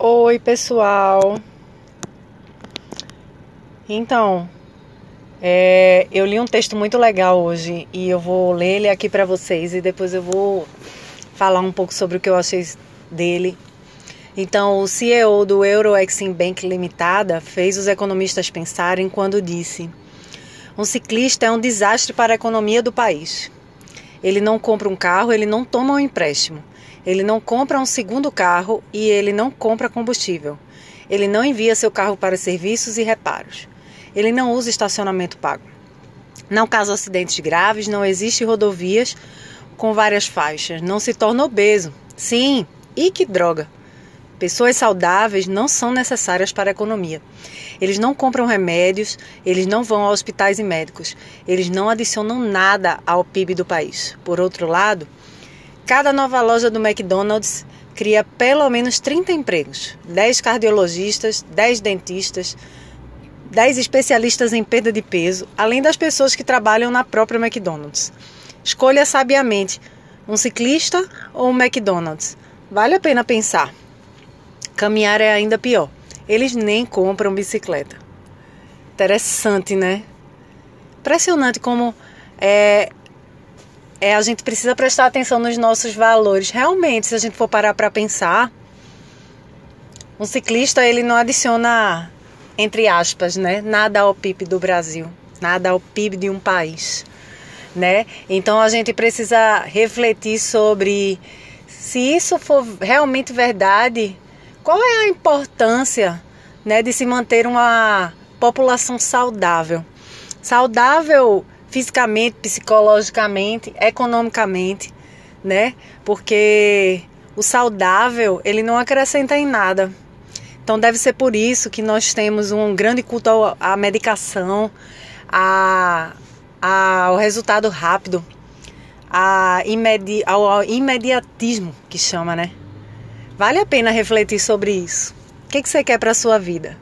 Oi, pessoal. Então, é, eu li um texto muito legal hoje e eu vou ler ele aqui para vocês e depois eu vou falar um pouco sobre o que eu achei dele. Então, o CEO do Euroexim Bank Limitada fez os economistas pensarem quando disse: um ciclista é um desastre para a economia do país. Ele não compra um carro, ele não toma um empréstimo. Ele não compra um segundo carro e ele não compra combustível. Ele não envia seu carro para serviços e reparos. Ele não usa estacionamento pago. Não causa acidentes graves, não existe rodovias com várias faixas, não se torna obeso. Sim, e que droga! Pessoas saudáveis não são necessárias para a economia. Eles não compram remédios, eles não vão a hospitais e médicos, eles não adicionam nada ao PIB do país. Por outro lado, Cada nova loja do McDonald's cria pelo menos 30 empregos: 10 cardiologistas, 10 dentistas, 10 especialistas em perda de peso, além das pessoas que trabalham na própria McDonald's. Escolha sabiamente um ciclista ou um McDonald's. Vale a pena pensar. Caminhar é ainda pior. Eles nem compram bicicleta. Interessante, né? Impressionante como é, é, a gente precisa prestar atenção nos nossos valores. Realmente, se a gente for parar para pensar, um ciclista ele não adiciona, entre aspas, né, nada ao PIB do Brasil, nada ao PIB de um país, né? Então a gente precisa refletir sobre se isso for realmente verdade, qual é a importância, né, de se manter uma população saudável. Saudável fisicamente, psicologicamente, economicamente, né? Porque o saudável, ele não acrescenta em nada. Então deve ser por isso que nós temos um grande culto à medicação, a, a, ao resultado rápido, a imedi, ao imediatismo que chama, né? Vale a pena refletir sobre isso. O que, você quer para a sua vida?